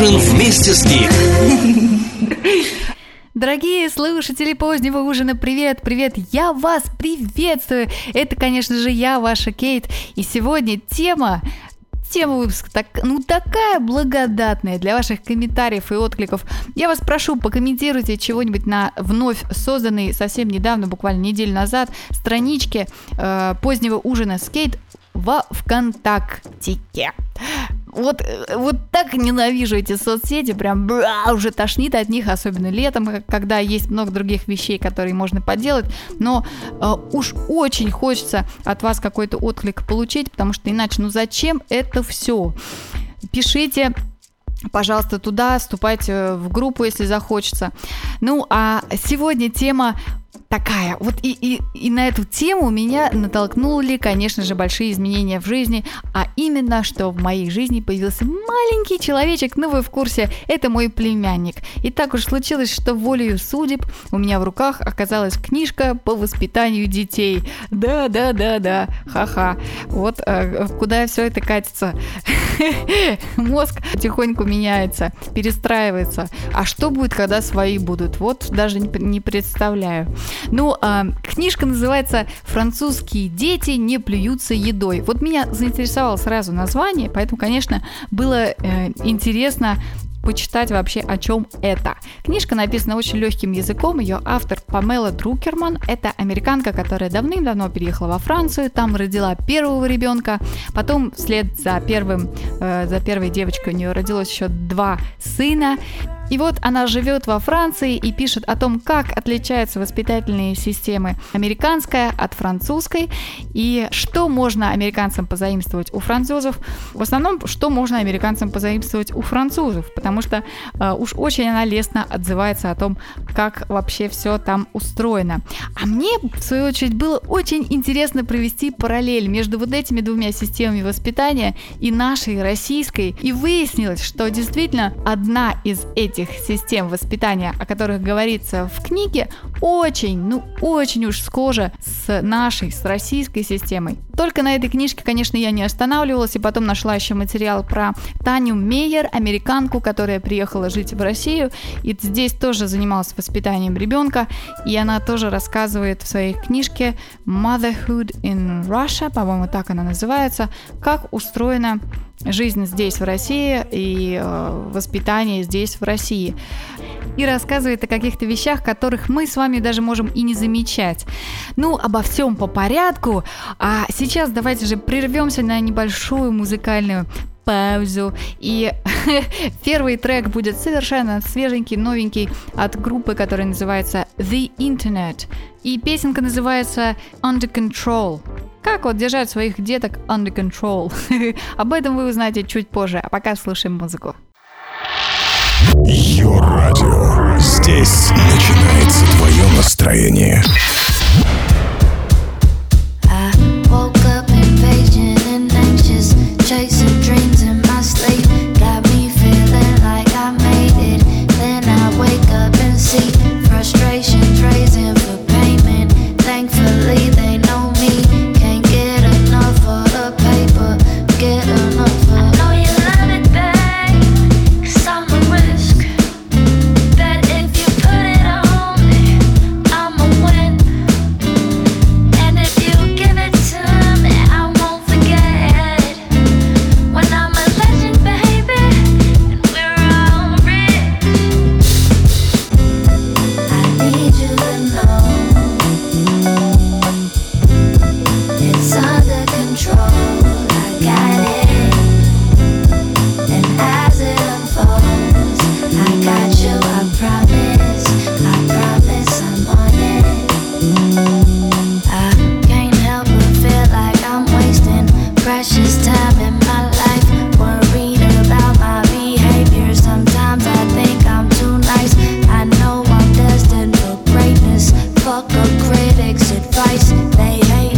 ужин вместе с Гик. Дорогие слушатели позднего ужина, привет, привет, я вас приветствую. Это, конечно же, я, ваша Кейт. И сегодня тема Тема выпуска так, ну такая благодатная для ваших комментариев и откликов. Я вас прошу, покомментируйте чего-нибудь на вновь созданной совсем недавно, буквально неделю назад, страничке э, позднего ужина скейт во ВКонтактике. Вот, э, вот так ненавижу эти соцсети, прям бра, уже тошнит от них, особенно летом, когда есть много других вещей, которые можно поделать, но э, уж очень хочется от вас какой-то отклик получить, потому что иначе, ну зачем это все? Пишите пожалуйста, туда, вступайте в группу, если захочется. Ну, а сегодня тема такая. Вот и, и, и на эту тему меня натолкнули, конечно же, большие изменения в жизни, а именно, что в моей жизни появился маленький человечек, ну вы в курсе, это мой племянник. И так уж случилось, что волею судеб у меня в руках оказалась книжка по воспитанию детей. Да, да, да, да, ха-ха. Вот э, куда все это катится. Мозг потихоньку меняется, перестраивается. А что будет, когда свои будут? Вот даже не, представляю. Ну, э, книжка называется «Французские дети не плюются едой». Вот меня заинтересовало сразу название, поэтому, конечно, было э, интересно почитать вообще, о чем это. Книжка написана очень легким языком, ее автор Памела Друкерман. Это американка, которая давным-давно переехала во Францию, там родила первого ребенка, потом вслед за первым, э, за первой девочкой у нее родилось еще два сына, и вот она живет во Франции и пишет о том, как отличаются воспитательные системы американская от французской и что можно американцам позаимствовать у французов. В основном, что можно американцам позаимствовать у французов, потому что э, уж очень она лестно отзывается о том, как вообще все там устроено. А мне, в свою очередь, было очень интересно провести параллель между вот этими двумя системами воспитания и нашей российской. И выяснилось, что действительно одна из этих этих систем воспитания, о которых говорится в книге, очень, ну очень уж схожа с нашей, с российской системой. Только на этой книжке, конечно, я не останавливалась, и потом нашла еще материал про Таню Мейер, американку, которая приехала жить в Россию, и здесь тоже занималась воспитанием ребенка, и она тоже рассказывает в своей книжке Motherhood in Russia, по-моему, так она называется, как устроена жизнь здесь, в России, и э, воспитание здесь, в России. И рассказывает о каких-то вещах, которых мы с вами даже можем и не замечать. Ну, обо всем по порядку. А сейчас давайте же прервемся на небольшую музыкальную паузу. И первый трек будет совершенно свеженький, новенький от группы, которая называется The Internet. И песенка называется Under Control. Как вот держать своих деток under control? Об этом вы узнаете чуть позже, а пока слушаем музыку. Йо радио. Здесь начинается твое настроение. chasing fix advice they hate.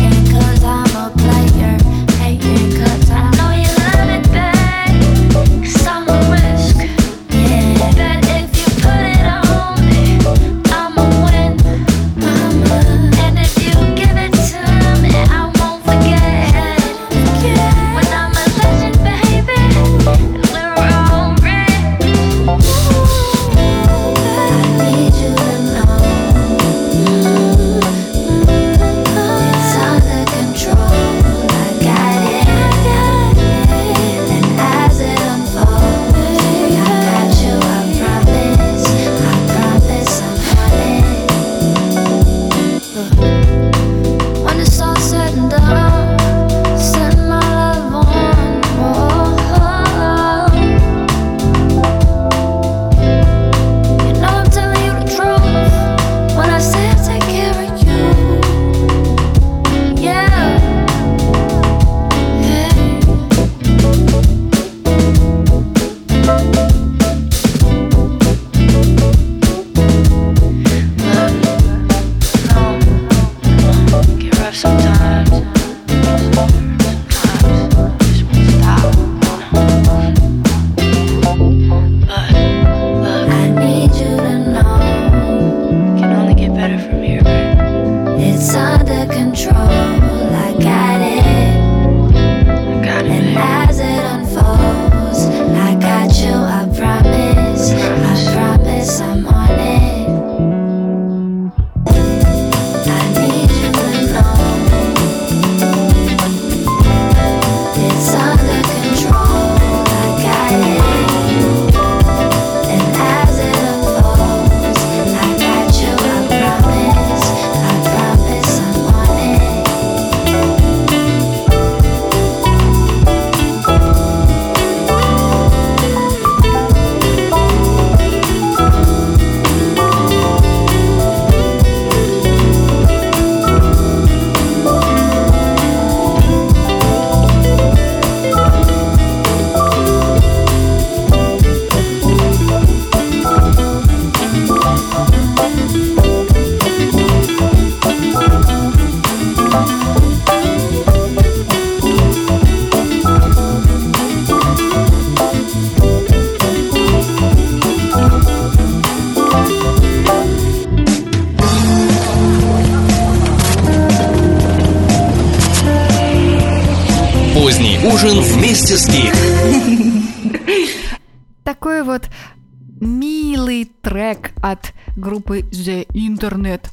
От группы The Internet.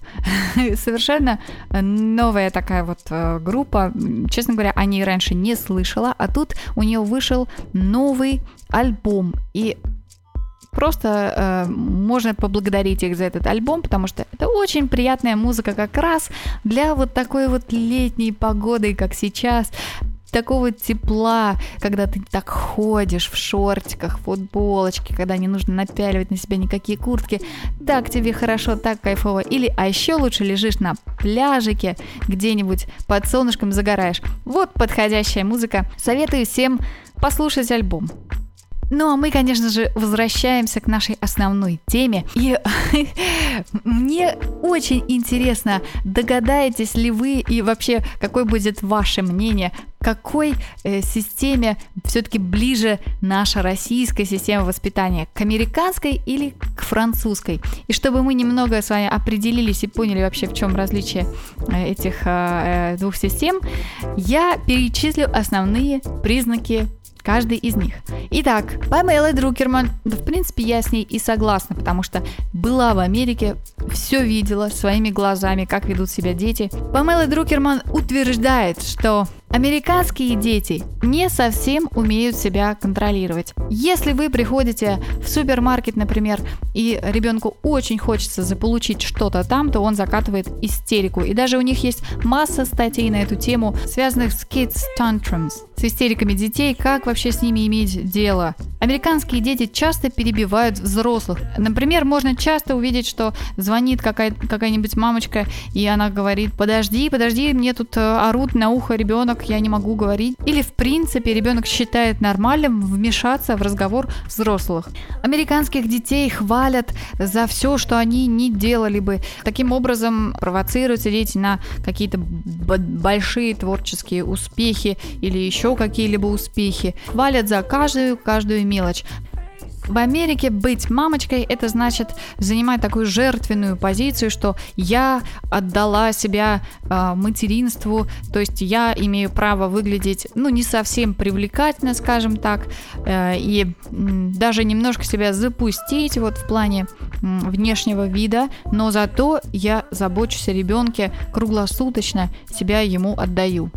Совершенно новая такая вот э, группа. Честно говоря, о ней раньше не слышала, а тут у нее вышел новый альбом. И Просто э, можно поблагодарить их за этот альбом, потому что это очень приятная музыка как раз для вот такой вот летней погоды, как сейчас такого тепла, когда ты так ходишь в шортиках, футболочке, когда не нужно напяливать на себя никакие куртки, так тебе хорошо, так кайфово. Или, а еще лучше лежишь на пляжике, где-нибудь под солнышком загораешь. Вот подходящая музыка. Советую всем послушать альбом. Ну, а мы, конечно же, возвращаемся к нашей основной теме. И мне очень интересно, догадаетесь ли вы и вообще, какое будет ваше мнение, какой э, системе все-таки ближе наша российская система воспитания, к американской или к французской? И чтобы мы немного с вами определились и поняли вообще, в чем различие э, этих э, э, двух систем, я перечислю основные признаки каждый из них. Итак, Памела Друкерман, в принципе, я с ней и согласна, потому что была в Америке, все видела своими глазами, как ведут себя дети. Памела Друкерман утверждает, что Американские дети не совсем умеют себя контролировать. Если вы приходите в супермаркет, например, и ребенку очень хочется заполучить что-то там, то он закатывает истерику. И даже у них есть масса статей на эту тему, связанных с kids tantrums, с истериками детей, как вообще с ними иметь дело. Американские дети часто перебивают взрослых. Например, можно часто увидеть, что звонит какая- какая-нибудь мамочка, и она говорит, подожди, подожди, мне тут э, орут на ухо ребенок, я не могу говорить. Или, в принципе, ребенок считает нормальным вмешаться в разговор взрослых. Американских детей хвалят за все, что они не делали бы. Таким образом, провоцируются дети на какие-то большие творческие успехи или еще какие-либо успехи. Хвалят за каждую, каждую мелочь. В Америке быть мамочкой это значит занимать такую жертвенную позицию, что я отдала себя э, материнству, то есть я имею право выглядеть, ну, не совсем привлекательно, скажем так, э, и даже немножко себя запустить вот в плане м, внешнего вида, но зато я забочусь о ребенке круглосуточно, себя ему отдаю.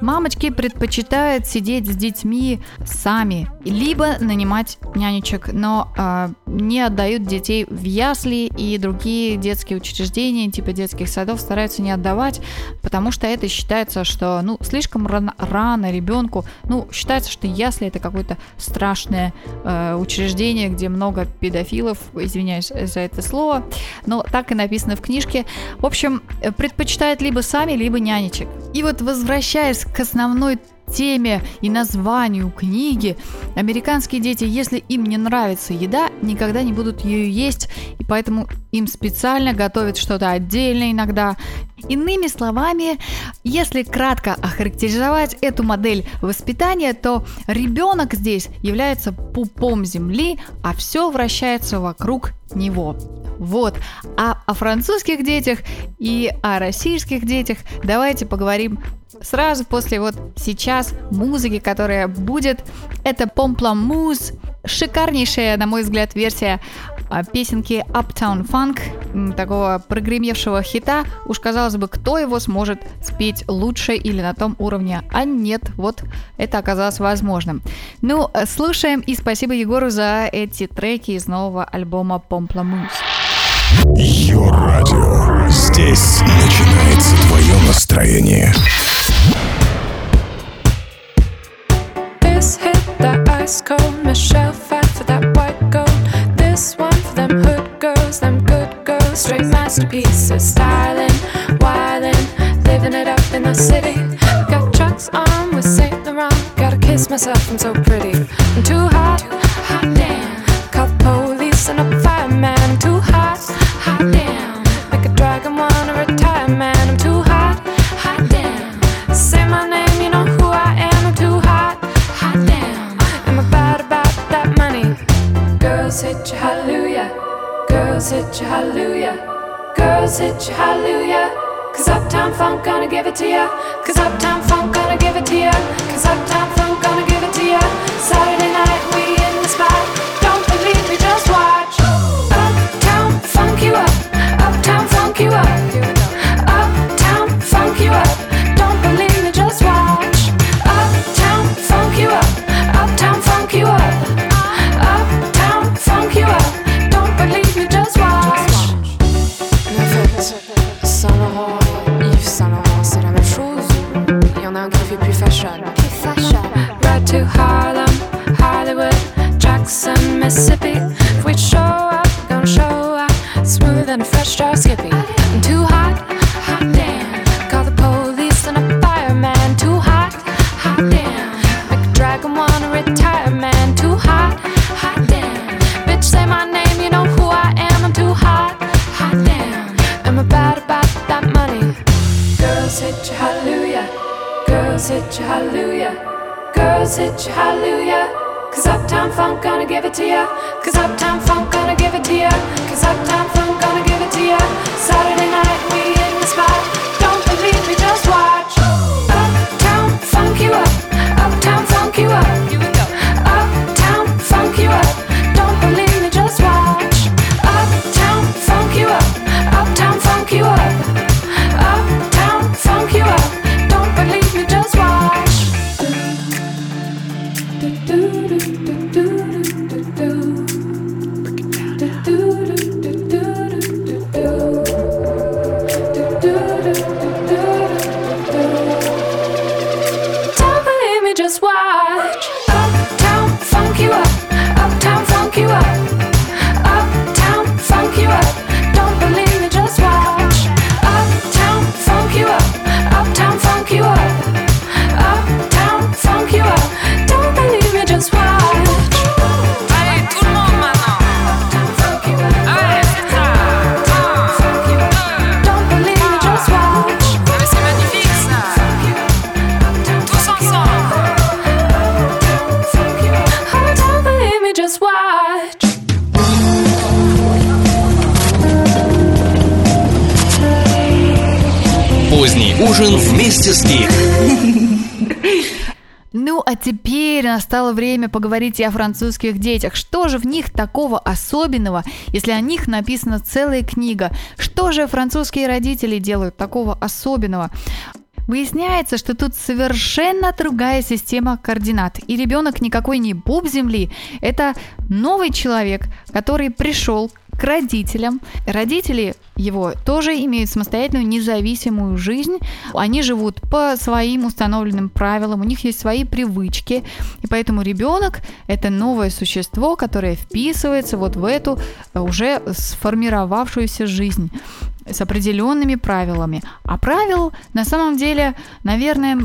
Мамочки предпочитают сидеть с детьми сами, либо нанимать нянечек, но э, не отдают детей в ясли и другие детские учреждения, типа детских садов, стараются не отдавать, потому что это считается, что ну слишком рано, рано ребенку, ну считается, что ясли это какое-то страшное э, учреждение, где много педофилов, извиняюсь за это слово, но так и написано в книжке. В общем, э, предпочитают либо сами, либо нянечек. И вот возвращаясь к основной теме и названию книги, американские дети, если им не нравится еда, никогда не будут ее есть, и поэтому им специально готовят что-то отдельно иногда. Иными словами, если кратко охарактеризовать эту модель воспитания, то ребенок здесь является пупом земли, а все вращается вокруг него. Вот. А о французских детях и о российских детях давайте поговорим сразу после вот сейчас музыки, которая будет. Это Помпламуз, шикарнейшая, на мой взгляд, версия а, песенки Uptown Funk, такого прогремевшего хита. Уж казалось бы, кто его сможет спеть лучше или на том уровне. А нет, вот это оказалось возможным. Ну, слушаем и спасибо Егору за эти треки из нового альбома Помпламуз. Йо-радио. Здесь начинается твое настроение. This Michelle fight for that white gold. This one for them hood girls, them good girls. Straight masterpieces, styling, wildin', living it up in the city. Got trucks on with Saint Laurent. Gotta kiss myself, I'm so pretty. innocent. Гик. Ну, а теперь настало время поговорить и о французских детях. Что же в них такого особенного, если о них написана целая книга? Что же французские родители делают такого особенного? Выясняется, что тут совершенно другая система координат. И ребенок никакой не боб земли. Это новый человек, который пришел к родителям. Родители его тоже имеют самостоятельную независимую жизнь. Они живут по своим установленным правилам, у них есть свои привычки. И поэтому ребенок – это новое существо, которое вписывается вот в эту э, уже сформировавшуюся жизнь с определенными правилами. А правил на самом деле, наверное,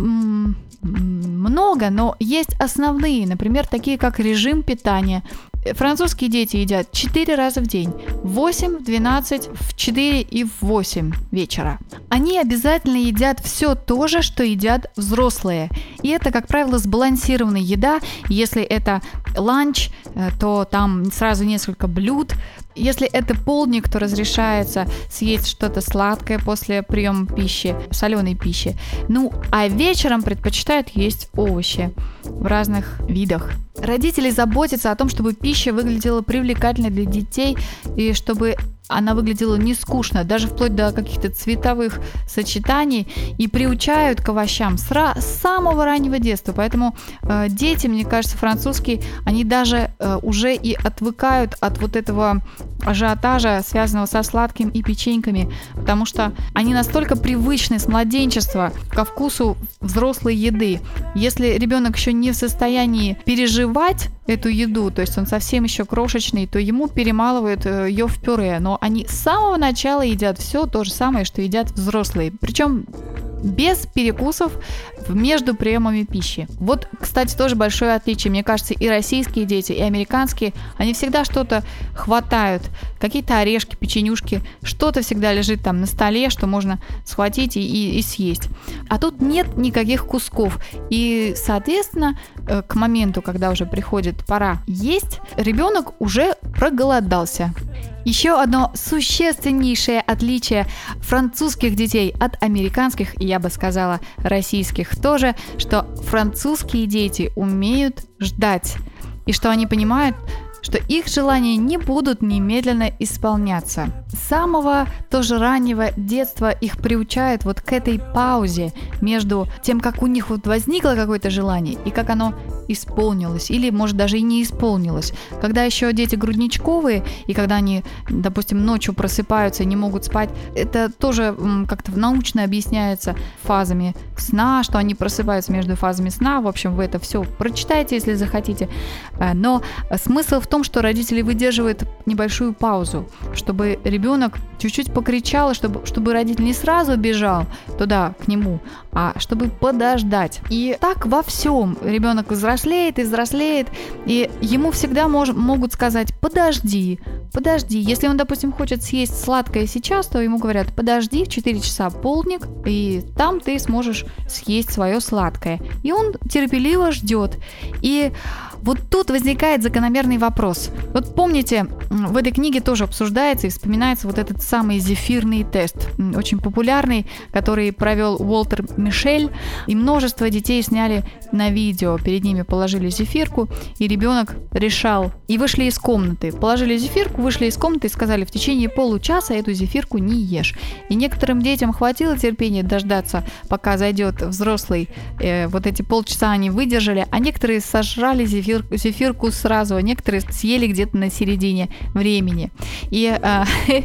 много, но есть основные, например, такие как режим питания. Французские дети едят 4 раза в день. В 8, в 12, в 4 и в 8 вечера. Они обязательно едят все то же, что едят взрослые. И это, как правило, сбалансированная еда. Если это ланч, э, то там сразу несколько блюд. Если это полдник, то разрешается съесть что-то сладкое после приема пищи, соленой пищи. Ну, а вечером предпочитают есть овощи в разных видах. Родители заботятся о том, чтобы пища выглядела привлекательной для детей и чтобы она выглядела не скучно, даже вплоть до каких-то цветовых сочетаний, и приучают к овощам с, ра- с самого раннего детства. Поэтому э, дети, мне кажется, французские, они даже э, уже и отвыкают от вот этого ажиотажа, связанного со сладким и печеньками, потому что они настолько привычны с младенчества ко вкусу взрослой еды. Если ребенок еще не в состоянии переживать эту еду, то есть он совсем еще крошечный, то ему перемалывают э, ее в пюре. Но они с самого начала едят все то же самое, что едят взрослые. Причем без перекусов между приемами пищи. Вот, кстати, тоже большое отличие. Мне кажется, и российские дети, и американские, они всегда что-то хватают. Какие-то орешки, печенюшки, что-то всегда лежит там на столе, что можно схватить и, и, и съесть. А тут нет никаких кусков. И, соответственно, э, к моменту, когда уже приходит пора есть, ребенок уже проголодался. Еще одно существеннейшее отличие французских детей от американских, и я бы сказала российских тоже, что французские дети умеют ждать. И что они понимают, что их желания не будут немедленно исполняться. С самого тоже раннего детства их приучают вот к этой паузе между тем, как у них вот возникло какое-то желание и как оно исполнилось, или может даже и не исполнилось. Когда еще дети грудничковые, и когда они, допустим, ночью просыпаются и не могут спать, это тоже как-то научно объясняется фазами сна, что они просыпаются между фазами сна. В общем, вы это все прочитайте, если захотите. Э, Но смысл в том, что родители выдерживают небольшую паузу, чтобы ребенок чуть-чуть покричал, чтобы, чтобы родитель не сразу бежал туда, к нему, а чтобы подождать. И так во всем ребенок взрослеет и взрослеет, и ему всегда мож, могут сказать «подожди», подожди. Если он, допустим, хочет съесть сладкое сейчас, то ему говорят «подожди, в 4 часа полдник, и там ты сможешь съесть свое сладкое». И он терпеливо ждет. И вот тут возникает закономерный вопрос. Вот помните, в этой книге тоже обсуждается и вспоминается вот этот самый зефирный тест, очень популярный, который провел Уолтер Мишель, и множество детей сняли на видео. Перед ними положили зефирку, и ребенок решал. И вышли из комнаты. Положили зефирку, вышли из комнаты и сказали, в течение получаса эту зефирку не ешь. И некоторым детям хватило терпения дождаться, пока зайдет взрослый. Э, вот эти полчаса они выдержали, а некоторые сожрали зефир, зефирку сразу, а некоторые съели где-то на середине времени. И э,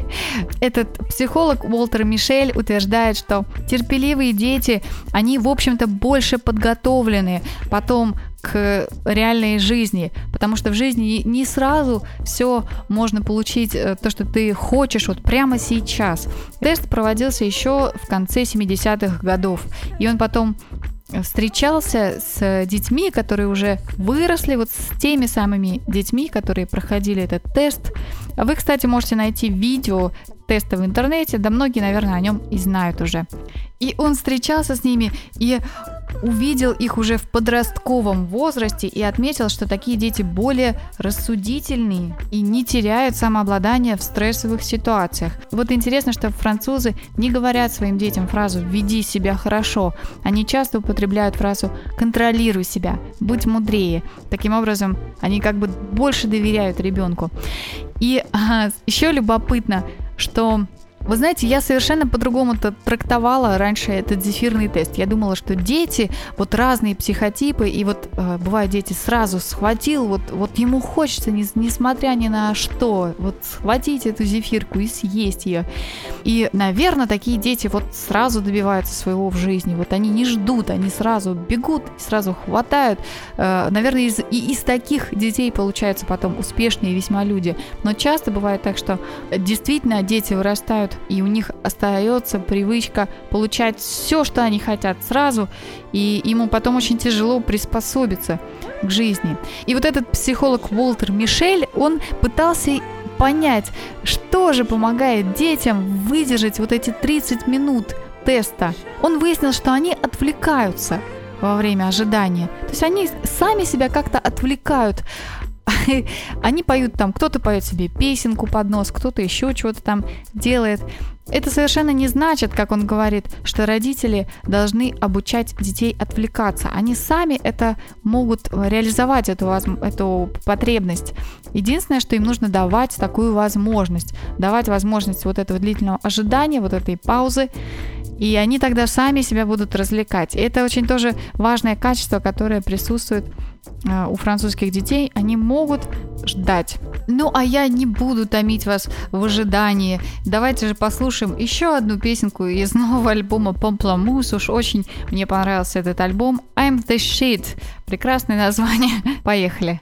этот психолог Уолтер Мишель утверждает, что терпеливые дети, они, в общем-то, больше подготовлены потом к реальной жизни, потому что в жизни не сразу все можно получить, э, то, что ты хочешь вот прямо сейчас. Тест проводился еще в конце 70-х годов, и он потом встречался с детьми, которые уже выросли, вот с теми самыми детьми, которые проходили этот тест. Вы, кстати, можете найти видео теста в интернете, да многие, наверное, о нем и знают уже. И он встречался с ними и увидел их уже в подростковом возрасте и отметил, что такие дети более рассудительные и не теряют самообладание в стрессовых ситуациях. Вот интересно, что французы не говорят своим детям фразу «веди себя хорошо». Они часто употребляют фразу «контролируй себя», «будь мудрее». Таким образом, они как бы больше доверяют ребенку. И а, еще любопытно, что вы знаете, я совершенно по-другому трактовала раньше этот зефирный тест. Я думала, что дети, вот разные психотипы, и вот э, бывает дети сразу схватил, вот, вот ему хочется, не, несмотря ни на что, вот схватить эту зефирку и съесть ее. И, наверное, такие дети вот сразу добиваются своего в жизни. Вот они не ждут, они сразу бегут, сразу хватают. Э, наверное, из, и из таких детей получаются потом успешные весьма люди. Но часто бывает так, что действительно дети вырастают и у них остается привычка получать все, что они хотят сразу, и ему потом очень тяжело приспособиться к жизни. И вот этот психолог Уолтер Мишель, он пытался понять, что же помогает детям выдержать вот эти 30 минут теста. Он выяснил, что они отвлекаются во время ожидания. То есть они сами себя как-то отвлекают. Они поют там, кто-то поет себе песенку под нос, кто-то еще чего-то там делает. Это совершенно не значит, как он говорит, что родители должны обучать детей отвлекаться. Они сами это могут реализовать, эту, эту потребность. Единственное, что им нужно давать такую возможность. Давать возможность вот этого длительного ожидания, вот этой паузы. И они тогда сами себя будут развлекать. И это очень тоже важное качество, которое присутствует у французских детей. Они могут ждать. Ну, а я не буду томить вас в ожидании. Давайте же послушаем еще одну песенку из нового альбома Помпламус. Уж очень мне понравился этот альбом. I'm the shit. Прекрасное название. Поехали.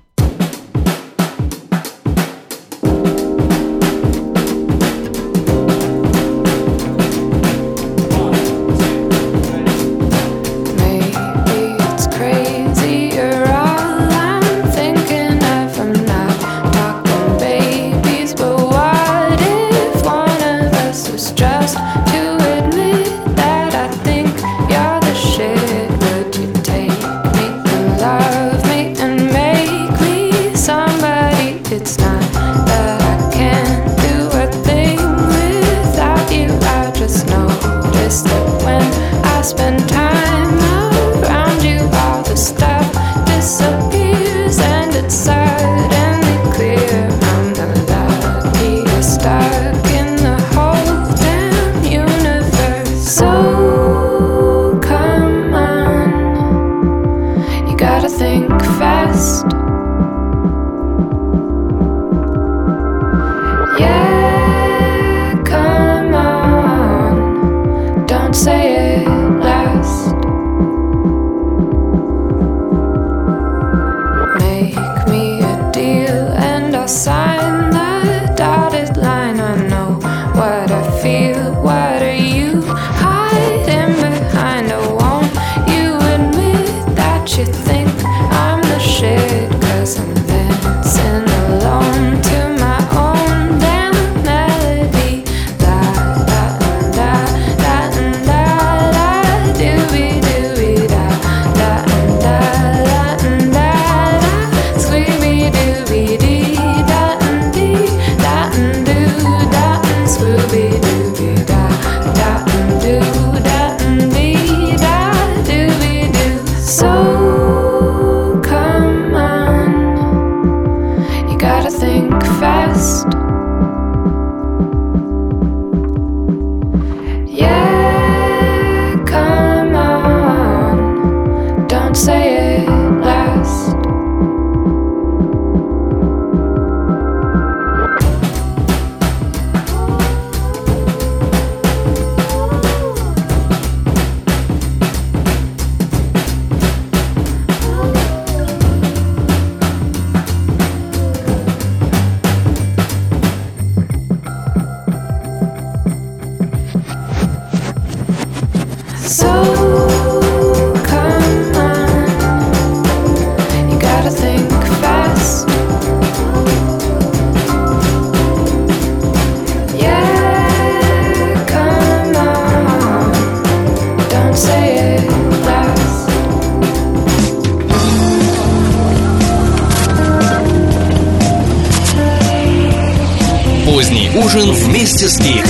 Ужин вместе с Гик.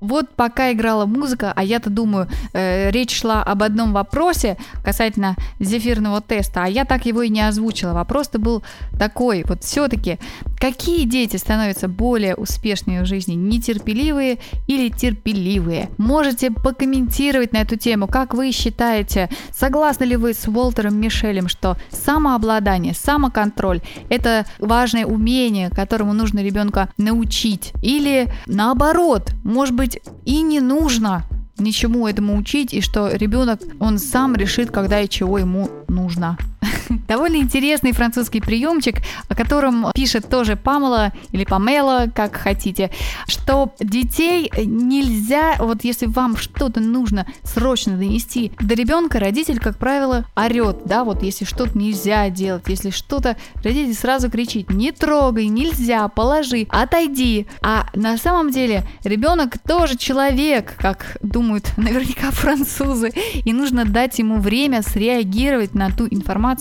Вот пока играла музыка, а я-то думаю, э, речь шла об одном вопросе касательно зефирного теста, а я так его и не озвучила. Вопрос-то был такой, вот все-таки, какие дети становятся более успешными в жизни, нетерпеливые или терпеливые? Можете покомментировать на эту тему, как вы считаете, согласны ли вы с Уолтером Мишелем, что самообладание, самоконтроль – это важное умение, которому нужно ребенка научить? Или наоборот, может быть, и не нужно ничему этому учить, и что ребенок, он сам решит, когда и чего ему нужно. Довольно интересный французский приемчик, о котором пишет тоже Памела или Памела, как хотите, что детей нельзя, вот если вам что-то нужно срочно донести до ребенка, родитель, как правило, орет, да, вот если что-то нельзя делать, если что-то, родитель сразу кричит, не трогай, нельзя, положи, отойди. А на самом деле ребенок тоже человек, как думают наверняка французы, и нужно дать ему время среагировать на ту информацию,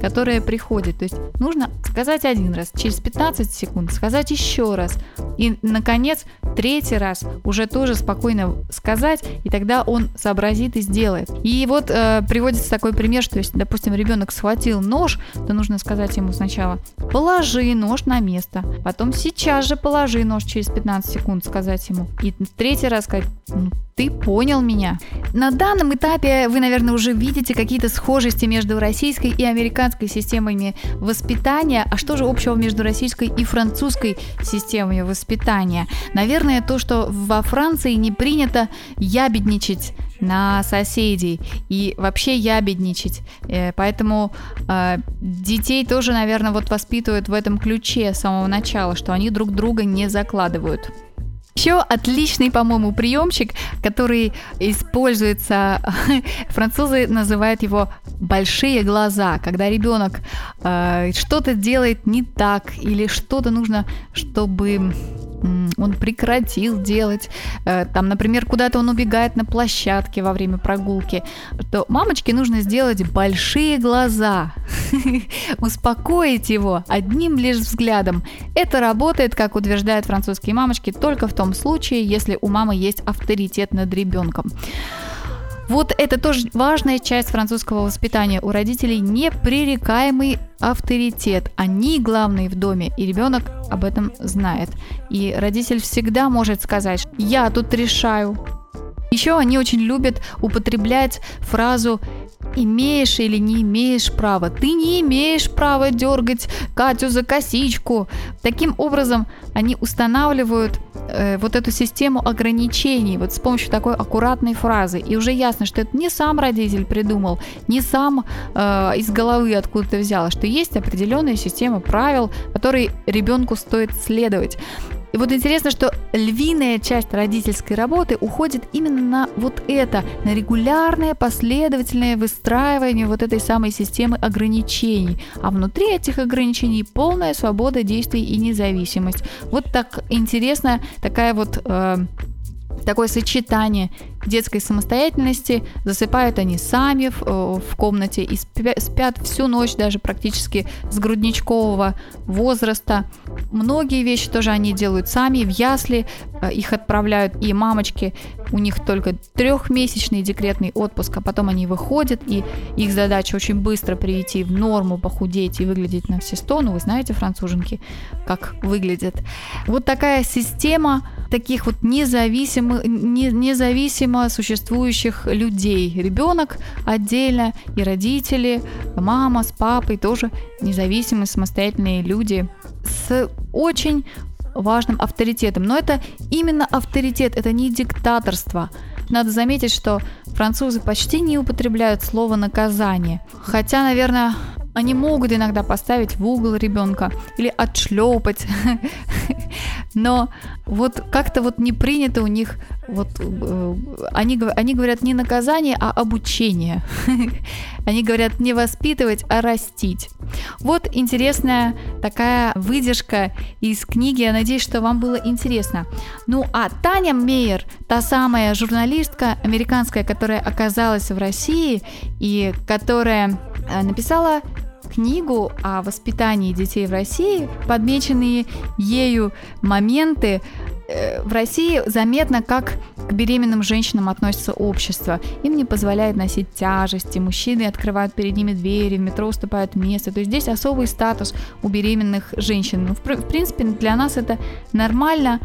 которая приходит. То есть нужно сказать один раз, через 15 секунд сказать еще раз. И, наконец, третий раз уже тоже спокойно сказать, и тогда он сообразит и сделает. И вот э, приводится такой пример, что если, допустим, ребенок схватил нож, то нужно сказать ему сначала «положи нож на место», потом «сейчас же положи нож через 15 секунд», сказать ему. И третий раз сказать «ну, ты понял меня». На данном этапе вы, наверное, уже видите какие-то схожести между российской и американской системами воспитания. А что же общего между российской и французской системами воспитания? Наверное, то, что во Франции не принято ябедничать на соседей и вообще ябедничать. Э, Поэтому э, детей тоже, наверное, вот воспитывают в этом ключе с самого начала, что они друг друга не закладывают. Еще отличный, по-моему, приемчик, который используется, французы называют его большие глаза, когда ребенок э, что-то делает не так или что-то нужно, чтобы он прекратил делать, Э, там, например, куда-то он убегает на площадке во время прогулки, то мамочке нужно сделать большие глаза, успокоить его одним лишь взглядом. Это работает, как утверждают французские мамочки, только в том случае, если у мамы есть авторитет над ребенком. Вот это тоже важная часть французского воспитания. У родителей непререкаемый авторитет. Они главные в доме, и ребенок об этом знает. И родитель всегда может сказать, я тут решаю. Еще они очень любят употреблять фразу имеешь или не имеешь права. Ты не имеешь права дергать Катю за косичку. Таким образом, они устанавливают э, вот эту систему ограничений вот с помощью такой аккуратной фразы. И уже ясно, что это не сам родитель придумал, не сам э, из головы откуда-то взял, а что есть определенная система правил, которые ребенку стоит следовать. И вот интересно, что львиная часть родительской работы уходит именно на вот это, на регулярное последовательное выстраивание вот этой самой системы ограничений. А внутри этих ограничений полная свобода действий и независимость. Вот так интересно, такая вот э, такое сочетание детской самостоятельности. Засыпают они сами в, э, в комнате и спя- спят всю ночь даже практически с грудничкового возраста. Многие вещи тоже они делают сами в ясли, их отправляют и мамочки, у них только трехмесячный декретный отпуск, а потом они выходят, и их задача очень быстро привести в норму, похудеть и выглядеть на все сто. Ну, вы знаете, француженки, как выглядят. Вот такая система таких вот независимых, не, независимо существующих людей. Ребенок отдельно, и родители, мама с папой тоже независимые, самостоятельные люди с очень важным авторитетом. Но это именно авторитет, это не диктаторство. Надо заметить, что французы почти не употребляют слово наказание. Хотя, наверное, они могут иногда поставить в угол ребенка или отшлепать. Но вот как-то вот не принято у них, вот э, они, они говорят не наказание, а обучение. Они говорят не воспитывать, а растить. Вот интересная такая выдержка из книги. Я надеюсь, что вам было интересно. Ну а Таня Мейер, та самая журналистка американская, которая оказалась в России и которая написала книгу о воспитании детей в России, подмеченные ею моменты э, в России заметно, как к беременным женщинам относится общество. Им не позволяют носить тяжести, мужчины открывают перед ними двери, в метро уступают место. То есть здесь особый статус у беременных женщин. Ну, в принципе, для нас это нормально,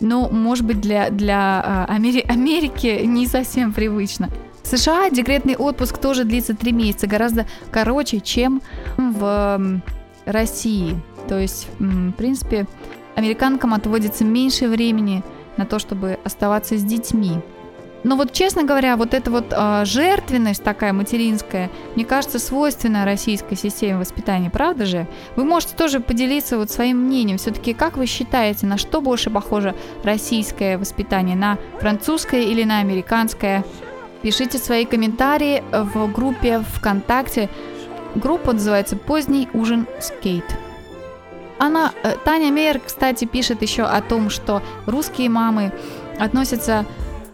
но, может быть, для, для а, Амери- Америки не совсем привычно. США декретный отпуск тоже длится 3 месяца, гораздо короче, чем в России. То есть, в принципе, американкам отводится меньше времени на то, чтобы оставаться с детьми. Но вот, честно говоря, вот эта вот а, жертвенность такая материнская, мне кажется, свойственна российской системе воспитания, правда же? Вы можете тоже поделиться вот своим мнением. Все-таки как вы считаете, на что больше похоже российское воспитание? На французское или на американское? Пишите свои комментарии в группе ВКонтакте. Группа называется «Поздний ужин с Кейт». Она, э, Таня Мейер, кстати, пишет еще о том, что русские мамы относятся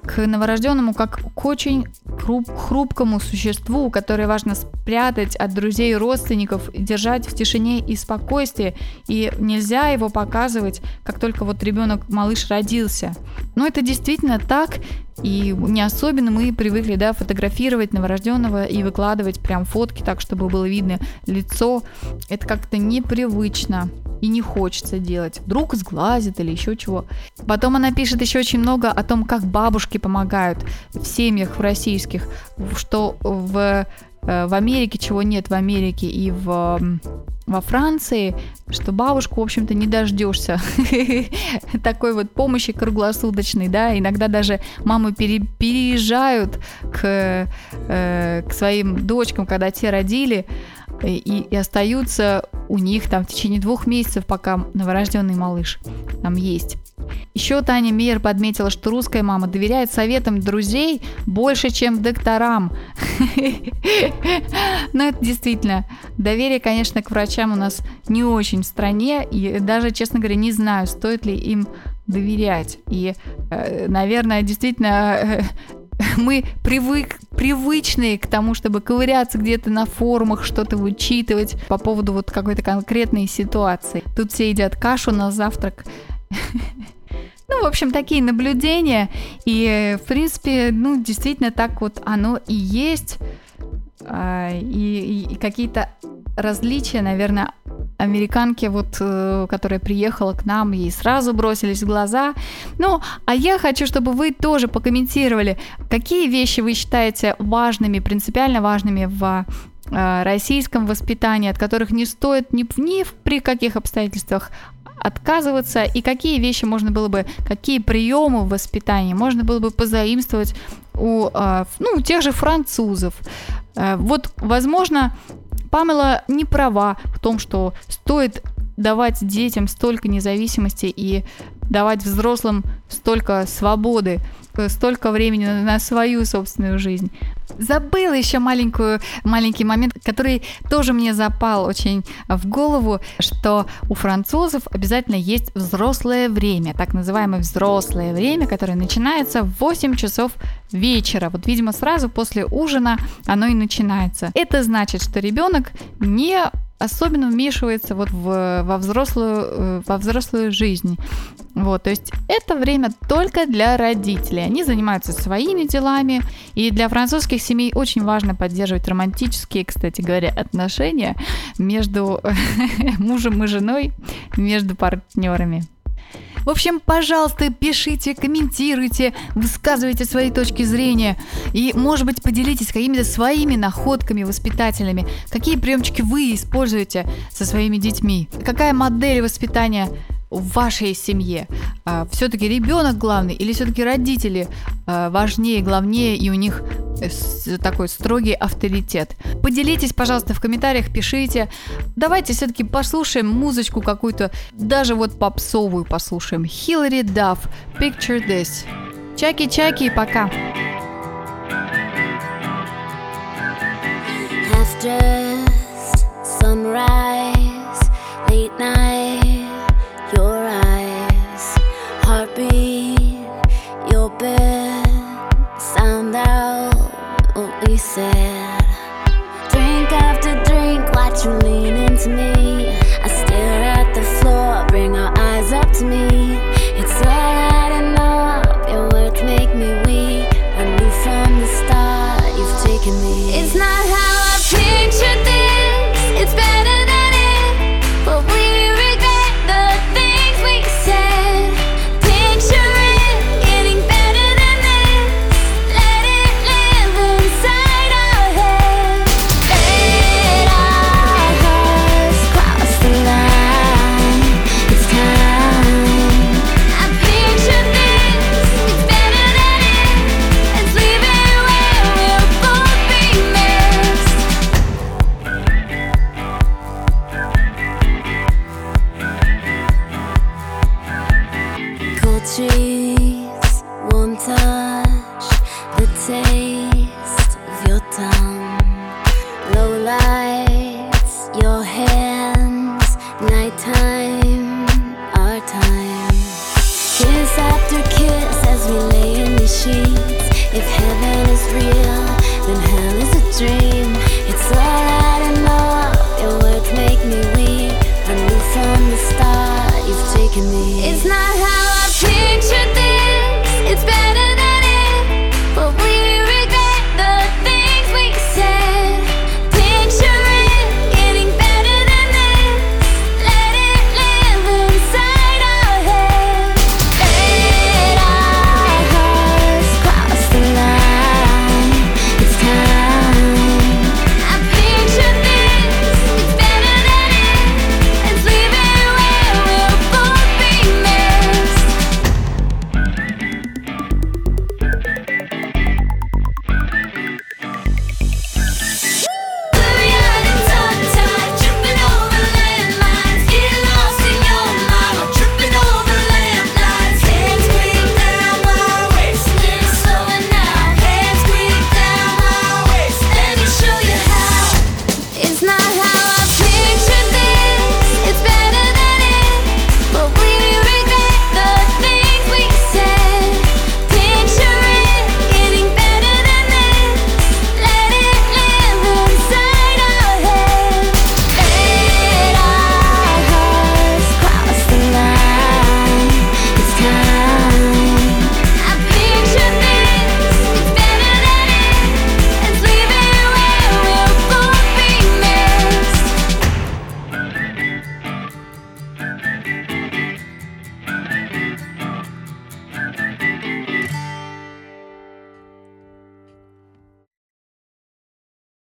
к новорожденному как к очень хруп- хрупкому существу, которое важно спрятать от друзей и родственников, держать в тишине и спокойствии, и нельзя его показывать, как только вот ребенок, малыш родился. Но это действительно так, и не особенно мы привыкли, да, фотографировать новорожденного и выкладывать прям фотки так, чтобы было видно лицо. Это как-то непривычно и не хочется делать. Вдруг сглазит или еще чего. Потом она пишет еще очень много о том, как бабушки помогают в семьях в российских, что в, в Америке, чего нет в Америке и в во Франции, что бабушку, в общем-то, не дождешься такой вот помощи круглосуточной, да, иногда даже мамы пере- переезжают к, э, к своим дочкам, когда те родили, и, и остаются у них там в течение двух месяцев, пока новорожденный малыш там есть. Еще Таня Мейер подметила, что русская мама доверяет советам друзей больше, чем докторам. Но это действительно, доверие, конечно, к врачам у нас не очень в стране, и даже, честно говоря, не знаю, стоит ли им доверять. И, э, наверное, действительно, э, мы привык, привычные к тому, чтобы ковыряться где-то на форумах, что-то вычитывать по поводу вот какой-то конкретной ситуации. Тут все едят кашу на завтрак. Ну, в общем, такие наблюдения. И, в принципе, ну, действительно, так вот оно и есть. А, И, и- и какие-то различия, наверное, американки, вот, э, которая приехала к нам, ей сразу бросились в глаза. Ну, а я хочу, чтобы вы тоже покомментировали, какие вещи вы считаете важными, принципиально важными в э, российском воспитании, от которых не стоит ни, ни при каких обстоятельствах отказываться, и какие вещи можно было бы, какие приемы в воспитании можно было бы позаимствовать у, э, ну, у тех же французов. Э, Вот, возможно, Памела не права в том, что стоит давать детям столько независимости и давать взрослым столько свободы, э, столько времени на, свою собственную жизнь. Забыла еще маленькую, маленький момент, который тоже мне запал очень в голову, что у французов обязательно есть взрослое время, так называемое взрослое время, которое начинается в 8 часов вечера. Вот, видимо, сразу после ужина оно и начинается. Это значит, что ребенок не особенно вмешивается вот в, во, взрослую, э, во взрослую жизнь. Вот, то есть это время только для родителей. Они занимаются своими делами, и для французских семей очень важно поддерживать романтические, кстати говоря, отношения между мужем и женой, между партнерами. В общем, пожалуйста, пишите, комментируйте, высказывайте свои точки зрения. И, может быть, поделитесь какими-то своими находками воспитательными. Какие приемчики вы используете со своими детьми? Какая модель воспитания в вашей семье? все-таки ребенок главный или все-таки родители а, важнее, главнее, и у них такой строгий авторитет? Поделитесь, пожалуйста, в комментариях, пишите. Давайте все-таки послушаем музычку какую-то, даже вот попсовую послушаем. Хиллари Дафф, Picture This. Чаки-чаки, пока. half dressed, sunrise, late night, said. Drink after drink, watch you lean into me. I stare at the floor, bring our eyes up to me.